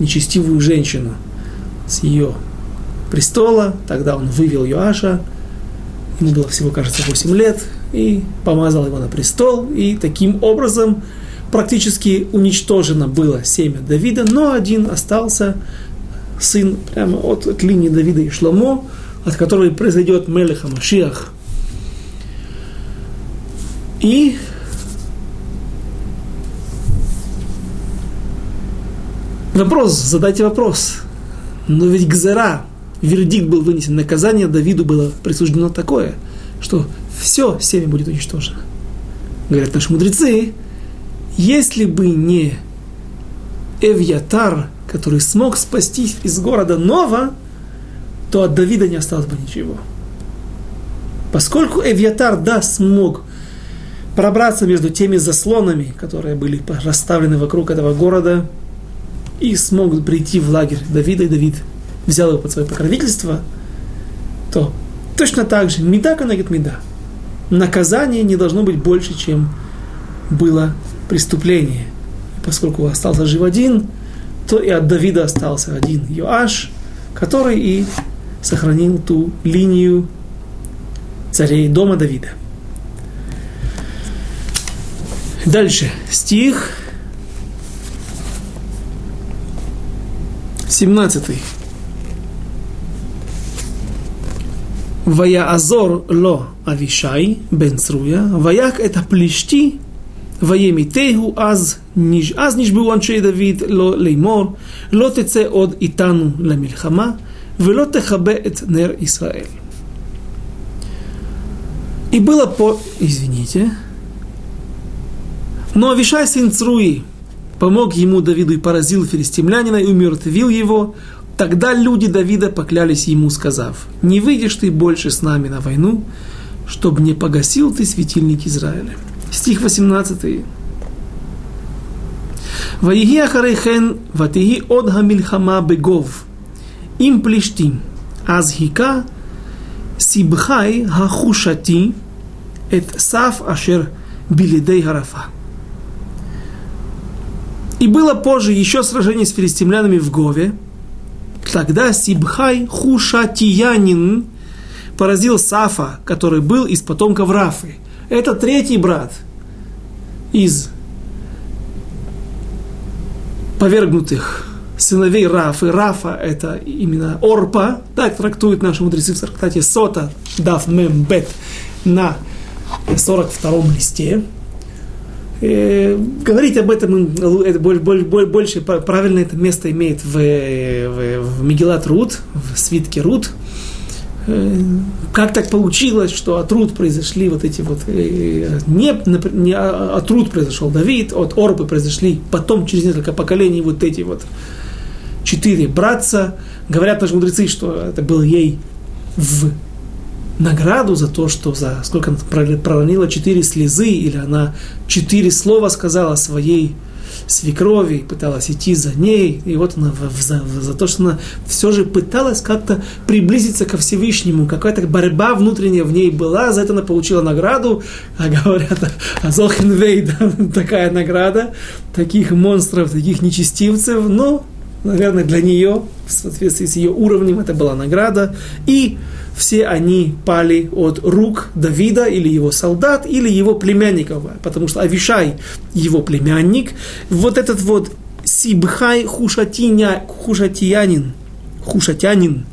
нечестивую женщину с ее престола, тогда он вывел Йоаша, ему было всего, кажется, 8 лет, и помазал его на престол, и таким образом практически уничтожено было семя Давида, но один остался, сын прямо от, от линии Давида и Шломо, от которого произойдет Мелеха Машиах. И вопрос, задайте вопрос. Но ведь Гзера, вердикт был вынесен, наказание Давиду было присуждено такое, что все семя будет уничтожено. Говорят наши мудрецы, если бы не Эвьятар, который смог спастись из города Нова, то от Давида не осталось бы ничего. Поскольку Эвьятар, да, смог пробраться между теми заслонами, которые были расставлены вокруг этого города, и смог прийти в лагерь Давида, и Давид взял его под свое покровительство, то точно так же, меда канагит меда. Наказание не должно быть больше, чем было преступление. Поскольку остался жив один, то и от Давида остался один Йоаш, который и сохранил ту линию царей дома Давида. Дальше, стих 17. Вая Азор Ло Авишай Бен Сруя, Ваяк это плещти, Ваемитейгу Аз Ниж, Аз Ниж был Анчей Давид Ло Леймор, Ло Теце Од Итану Ламильхама, Вело Техабе Эт Нер Исраэль. И было по... Извините. Но Авишай сын Цруи, помог ему Давиду и поразил филистимлянина и умертвил его, тогда люди Давида поклялись ему, сказав, «Не выйдешь ты больше с нами на войну, чтобы не погасил ты светильник Израиля». Стих 18. «Ваиги ахарейхен ватиги одга мильхама бегов, им плештим, азхика сибхай хахушати, эт саф ашер билидей гарафа». И было позже еще сражение с филистимлянами в Гове. Тогда Сибхай Хушатиянин поразил Сафа, который был из потомков Рафы. Это третий брат из повергнутых сыновей Рафы. Рафа – это именно Орпа, так трактуют наши мудрецы в Трактате Сота, Даф Мем Бет, на 42 листе. Э, говорить об этом это больше, больше правильно это место имеет в, в, в Мегилат Рут, в свитке Рут. Э, как так получилось, что от Рут произошли вот эти вот... Э, не, не а, от Рут произошел Давид, от Орбы произошли потом, через несколько поколений, вот эти вот четыре братца. Говорят наши мудрецы, что это был ей в награду за то, что за сколько она проронила четыре слезы, или она четыре слова сказала своей свекрови, пыталась идти за ней, и вот она за, за то, что она все же пыталась как-то приблизиться ко Всевышнему, какая-то борьба внутренняя в ней была, за это она получила награду, а говорят, [laughs] а Зохенвей, да, [laughs] такая награда, таких монстров, таких нечестивцев, но, наверное, для нее, в соответствии с ее уровнем, это была награда, и все они пали от рук Давида или его солдат, или его племянников, потому что Авишай его племянник, вот этот вот Сибхай Хушатиня, Хушатиянин, Хушатянин,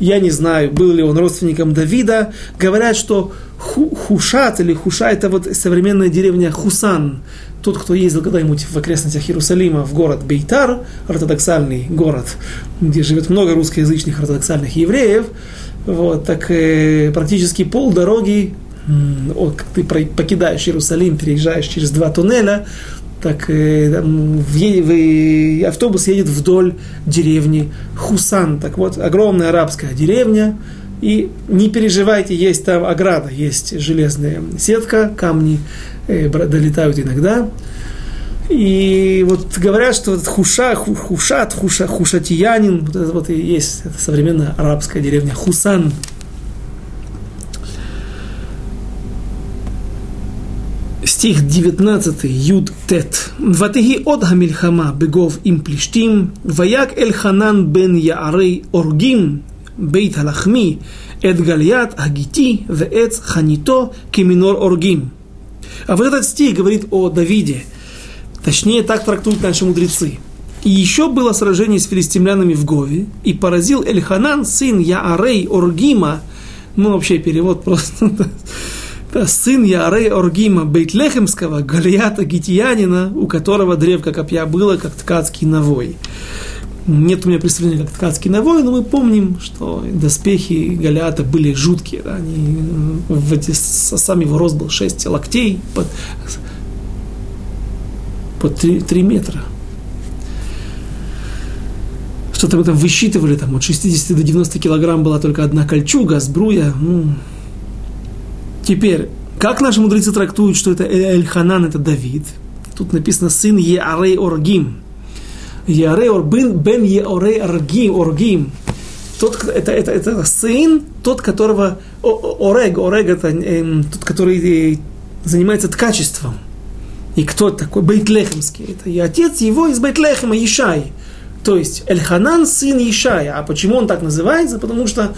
я не знаю, был ли он родственником Давида, говорят, что Хушат или Хуша это вот современная деревня Хусан, тот, кто ездил когда-нибудь в окрестностях Иерусалима в город Бейтар, ортодоксальный город, где живет много русскоязычных ортодоксальных евреев, вот, так э, практически пол дороги, вот, как ты покидаешь Иерусалим, переезжаешь через два туннеля, так э, там, в, в, автобус едет вдоль деревни Хусан. Так вот, огромная арабская деревня, и не переживайте, есть там ограда, есть железная сетка, камни э, долетают иногда. И вот говорят, что вот хуша, хушат, хуша, хушатиянин, вот это вот и есть это современная арабская деревня Хусан. стих 19, Юд Тет. Ватиги от Хамильхама бегов им плештим, ваяк Эльханан бен Яарей Оргим, бейт Халахми, эт Гальят Агити, веэц Ханито, кеминор Оргим. А вот этот стих говорит о Давиде – Точнее, так трактуют наши мудрецы. И еще было сражение с филистимлянами в Гове, и поразил Эльханан, сын Яарей Оргима, ну, вообще перевод просто, [laughs] сын Яарей Оргима Бейтлехемского, Галията Гитиянина, у которого древко копья было, как ткацкий навой. Нет у меня представления, как ткацкий навой, но мы помним, что доспехи Галиата были жуткие. Да, они, в эти, сам его рост был 6 локтей, под, по 3, 3 метра. Что-то мы там высчитывали, там от 60 до 90 килограмм была только одна кольчуга, сбруя. Ну. Теперь, как наши мудрецы трактуют, что это Эль-Ханан, это Давид? Тут написано сын Еарей Оргим. Еарей Орбин бен Еорей Оргим. Оргим. Тот, это, это, это сын, тот, которого Орег, Орег это э, тот, который э, занимается ткачеством. И кто такой? Бейтлехемский. Это и отец его из Бейтлехема, Ишай. То есть Эльханан сын Ишая. А почему он так называется? Потому что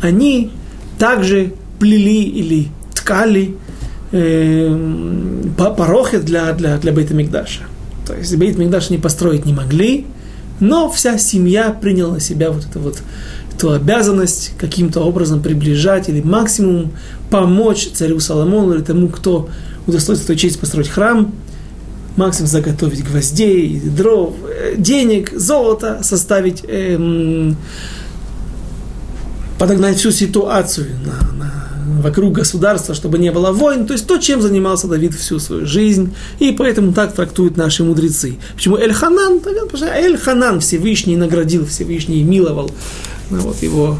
они также плели или ткали э, порохи для, для, для Бейта Мигдаша. То есть Бейт Мигдаш не построить не могли, но вся семья приняла на себя вот эту вот эту обязанность каким-то образом приближать или максимум помочь царю Соломону или тому, кто удостоится той честь построить храм, максимум заготовить гвоздей, дров, э, денег, золото, составить, эм, подогнать всю ситуацию на, на, вокруг государства, чтобы не было войн. То есть то, чем занимался Давид всю свою жизнь. И поэтому так трактуют наши мудрецы. Почему Эль-Ханан? Потому Эль-Ханан Всевышний наградил, Всевышний миловал ну, вот его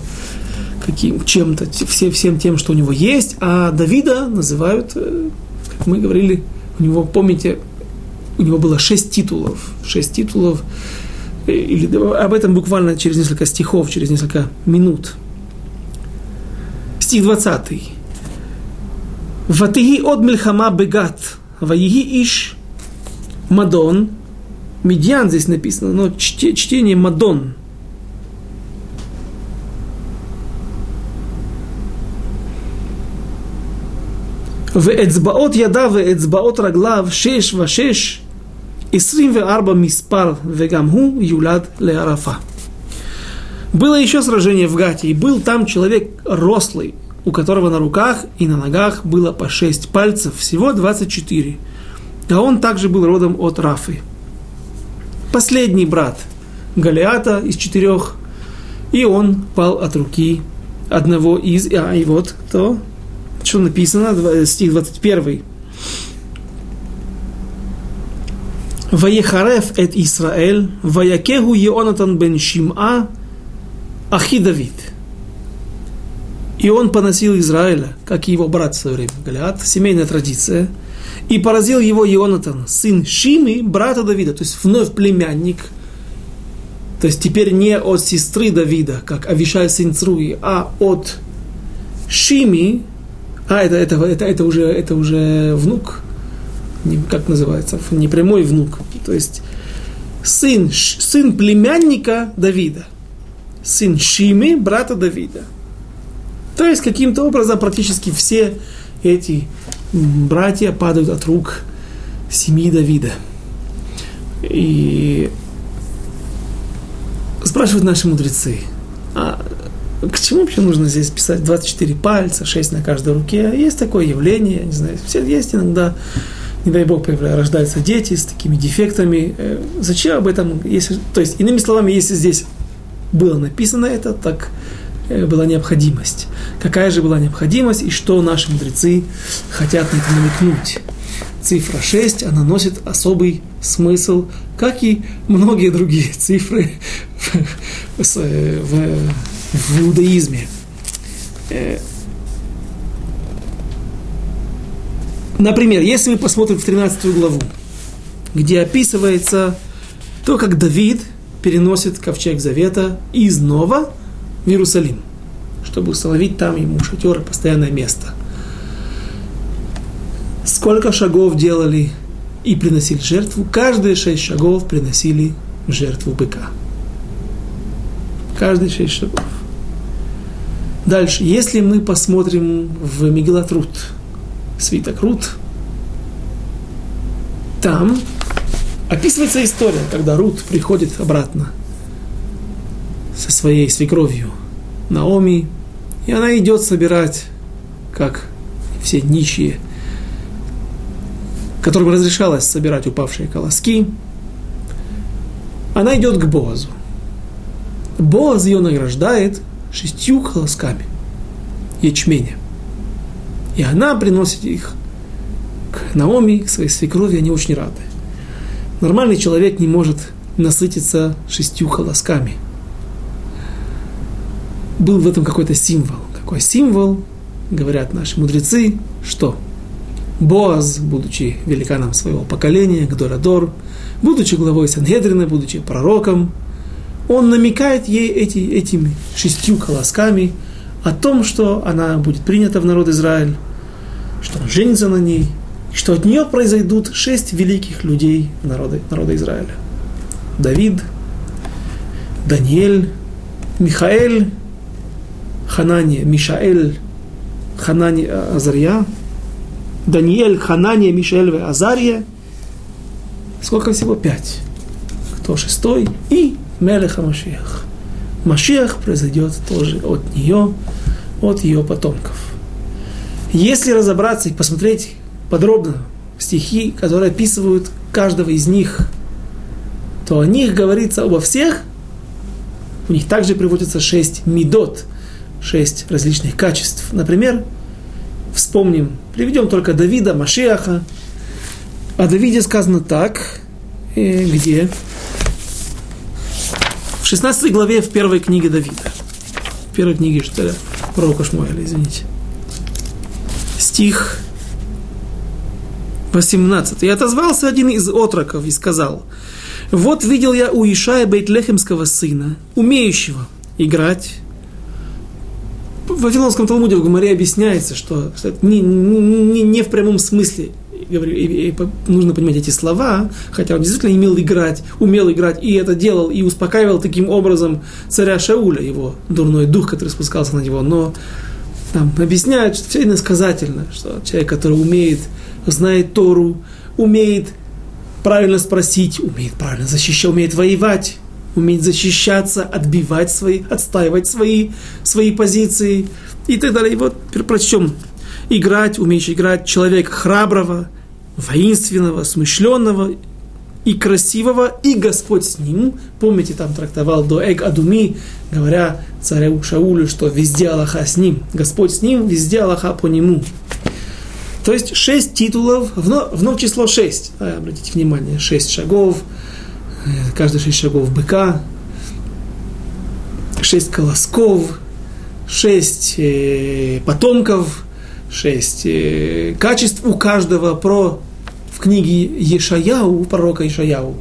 каким чем-то, все, всем тем, что у него есть, а Давида называют э, мы говорили, у него, помните, у него было шесть титулов, шесть титулов, э, или об этом буквально через несколько стихов, через несколько минут. Стих 20. Ватиги от мельхама бегат, ваиги иш мадон. Медьян здесь написано, но чтение мадон – ואצבעות ידיו ואצבעות רגליו שש ושש, עשרים וארבע מספר, וגם הוא יולד לערפה. Было еще сражение в Гате, и был там человек рослый, у которого на руках и на ногах было по шесть пальцев, всего 24. А он также был родом от Рафы. Последний брат Галиата из четырех, и он пал от руки одного из... А, и вот то, что написано, стих 21. Ваехареф эт Исраэль, ваякеху Еонатан бен Шим'a, Ахи Давид. И он поносил Израиля, как и его брат в свое время, Галиат, семейная традиция, и поразил его Ионатан, сын Шимы, брата Давида, то есть вновь племянник, то есть теперь не от сестры Давида, как Авишай сын Цруи, а от Шими, а это, это, это, это, уже, это уже внук, как называется, не прямой внук, то есть сын, сын племянника Давида, сын Шими, брата Давида. То есть каким-то образом практически все эти братья падают от рук семьи Давида. И спрашивают наши мудрецы, к чему вообще нужно здесь писать 24 пальца, 6 на каждой руке? Есть такое явление, не знаю, все есть иногда, не дай бог, рождаются дети с такими дефектами. Э, зачем об этом, если, то есть, иными словами, если здесь было написано это, так э, была необходимость. Какая же была необходимость и что наши мудрецы хотят на это намекнуть? Цифра 6, она носит особый смысл, как и многие другие цифры [laughs] в, в, в иудаизме. Э, например, если мы посмотрим в 13 главу, где описывается то, как Давид переносит ковчег Завета из Нова в Иерусалим, чтобы установить там ему шатер и постоянное место. Сколько шагов делали и приносили жертву? Каждые шесть шагов приносили жертву быка. Каждые шесть шагов. Дальше, если мы посмотрим в Мегилатрут, свиток Рут, там Описывается история, когда Рут приходит обратно со своей свекровью Наоми, и она идет собирать, как все нищие, которым разрешалось собирать упавшие колоски, она идет к Боазу. Боаз ее награждает шестью колосками ячменя. И она приносит их к Наоми, к своей свекрови, они очень рады. Нормальный человек не может насытиться шестью колосками. Был в этом какой-то символ. Какой символ, говорят наши мудрецы, что Боаз, будучи великаном своего поколения, Гдорадор, будучи главой Сангедрина, будучи пророком, он намекает ей эти, этими шестью колосками о том, что она будет принята в народ Израиль, что он женится на ней – что от нее произойдут шесть великих людей народа, народа Израиля. Давид, Даниэль, Михаэль, Ханания, Мишаэль, Ханания, Азария, Даниэль, Ханания, Мишаэль Азария. Сколько всего? Пять. Кто шестой? И Мелеха Машиах. Машиах произойдет тоже от нее, от ее потомков. Если разобраться и посмотреть, подробно стихи, которые описывают каждого из них, то о них говорится обо всех. У них также приводится шесть медот, шесть различных качеств. Например, вспомним, приведем только Давида, Машиаха. О Давиде сказано так, э, где? В 16 главе в первой книге Давида. В первой книге, что ли, пророка Шмуэля, извините. Стих 18. И отозвался один из отроков и сказал, вот видел я у Ишая Бейтлехемского сына, умеющего играть. В Вавилонском Талмуде в Гумаре объясняется, что, это не, не, не в прямом смысле говорю, и, и, нужно понимать эти слова, хотя он действительно имел играть, умел играть, и это делал, и успокаивал таким образом царя Шауля, его дурной дух, который спускался на него. Но там объясняют, что все иносказательно, что человек, который умеет знает Тору, умеет правильно спросить, умеет правильно защищать, умеет воевать. уметь защищаться, отбивать свои, отстаивать свои, свои позиции и так далее. И вот прочтем. Играть, умеющий играть человека храброго, воинственного, смышленного и красивого, и Господь с ним. Помните, там трактовал до Эг Адуми, говоря царю Шаулю, что везде Аллаха с ним. Господь с ним, везде Аллаха по нему. То есть шесть титулов, вновь, вновь число шесть. А, обратите внимание, шесть шагов, э, каждый шесть шагов быка, шесть колосков, шесть э, потомков, шесть э, качеств у каждого про книге Ешаяу, пророка Ешаяу,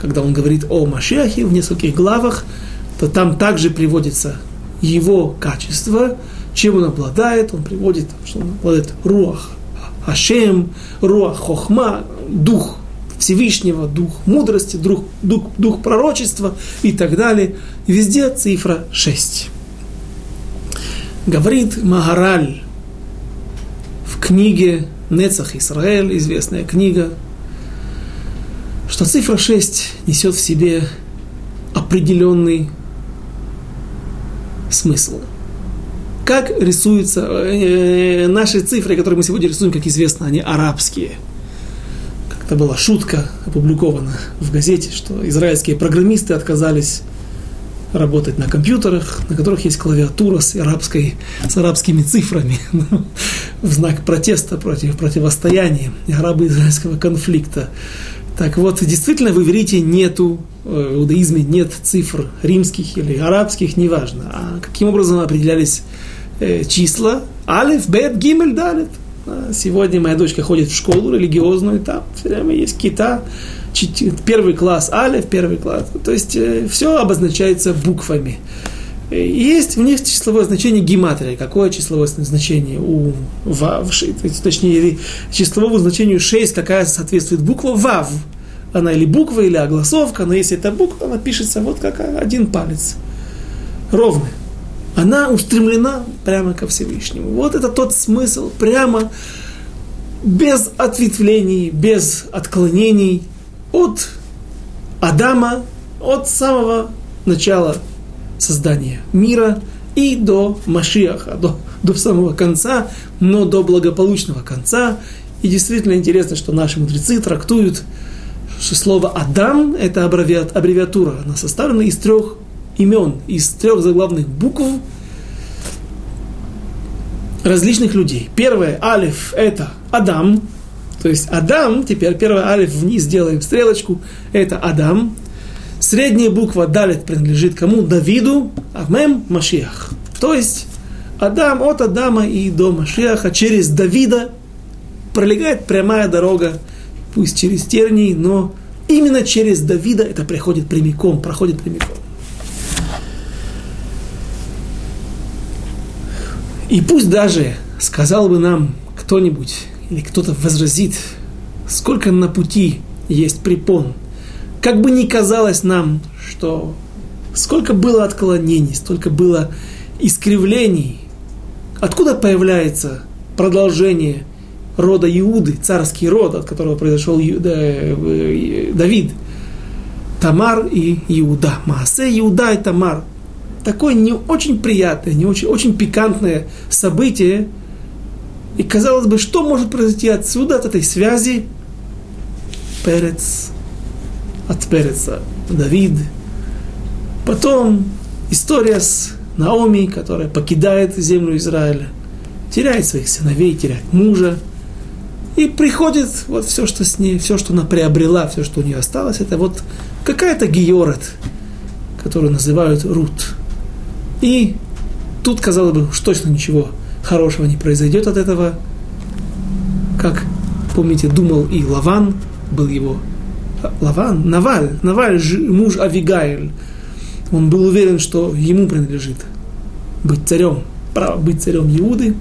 когда он говорит о Машехе в нескольких главах, то там также приводится его качество, чем он обладает, он приводит, что он обладает руах, Ашем, Руах Хохма, Дух Всевышнего, Дух мудрости, Дух, Дух, Дух пророчества и так далее. Везде цифра 6. Говорит Магараль в книге Нецах Израиль, известная книга, что цифра 6 несет в себе определенный смысл – как рисуются э, наши цифры, которые мы сегодня рисуем, как известно, они арабские. Как-то была шутка опубликована в газете, что израильские программисты отказались работать на компьютерах, на которых есть клавиатура с, арабской, с арабскими цифрами [laughs] в знак протеста против противостояния арабо-израильского конфликта. Так вот, действительно, в иврите нету, э, в иудаизме нет цифр римских или арабских, неважно. А каким образом определялись э, числа. Алиф, Бет, Гимель, Далит. А, сегодня моя дочка ходит в школу религиозную, там все время есть кита, первый класс Алиф, первый класс. То есть э, все обозначается буквами. Есть в них числовое значение гематрия. Какое числовое значение у Вав? Точнее, числовому значению 6, какая соответствует буква Вав. Она или буква, или огласовка, но если это буква, она пишется вот как один палец. Ровно она устремлена прямо ко Всевышнему. Вот это тот смысл, прямо без ответвлений, без отклонений от Адама, от самого начала создания мира и до Машиаха, до, до самого конца, но до благополучного конца. И действительно интересно, что наши мудрецы трактуют, что слово Адам – это аббревиатура, она составлена из трех имен из трех заглавных букв различных людей. Первое, алиф, это Адам, то есть Адам, теперь первый алиф вниз делаем стрелочку, это Адам. Средняя буква Далит принадлежит кому? Давиду, а мем Машиах. То есть Адам от Адама и до Машиаха через Давида пролегает прямая дорога, пусть через тернии, но именно через Давида это приходит прямиком, проходит прямиком. И пусть даже сказал бы нам кто-нибудь или кто-то возразит, сколько на пути есть препон, как бы ни казалось нам, что сколько было отклонений, столько было искривлений, откуда появляется продолжение рода Иуды, царский род, от которого произошел э, Давид, Тамар и Иуда. Маасе, Иуда и Тамар – такое не очень приятное, не очень, очень пикантное событие. И казалось бы, что может произойти отсюда, от этой связи? Перец, от Переца Давид. Потом история с Наоми, которая покидает землю Израиля, теряет своих сыновей, теряет мужа. И приходит вот все, что с ней, все, что она приобрела, все, что у нее осталось, это вот какая-то георат, которую называют Рут. И тут, казалось бы, уж точно ничего хорошего не произойдет от этого. Как, помните, думал и Лаван, был его Лаван, Наваль, Наваль, муж Авигайль. Он был уверен, что ему принадлежит быть царем, право быть царем Иуды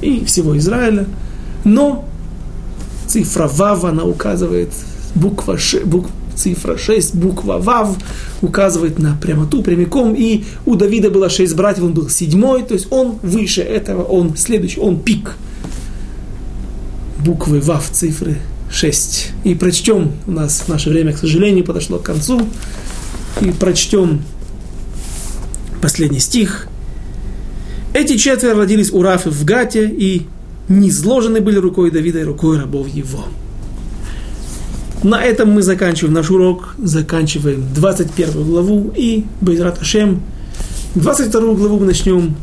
и всего Израиля. Но цифра Вав, она указывает, буква, Ш, буква цифра 6, буква Вав, указывает на прямоту, прямиком, и у Давида было 6 братьев, он был седьмой, то есть он выше этого, он следующий, он пик. Буквы Вав, цифры 6. И прочтем, у нас в наше время, к сожалению, подошло к концу. и прочтем последний стих. Эти четверо родились у Рафы в Гате и не изложены были рукой Давида и рукой рабов его. На этом мы заканчиваем наш урок, заканчиваем 21 главу и Байзрат Ашем. 22 главу мы начнем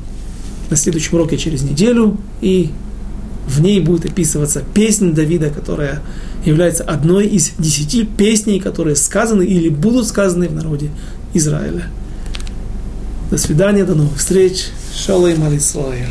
на следующем уроке через неделю, и в ней будет описываться песня Давида, которая является одной из десяти песней, которые сказаны или будут сказаны в народе Израиля. До свидания, до новых встреч. Шалом Алисраиль.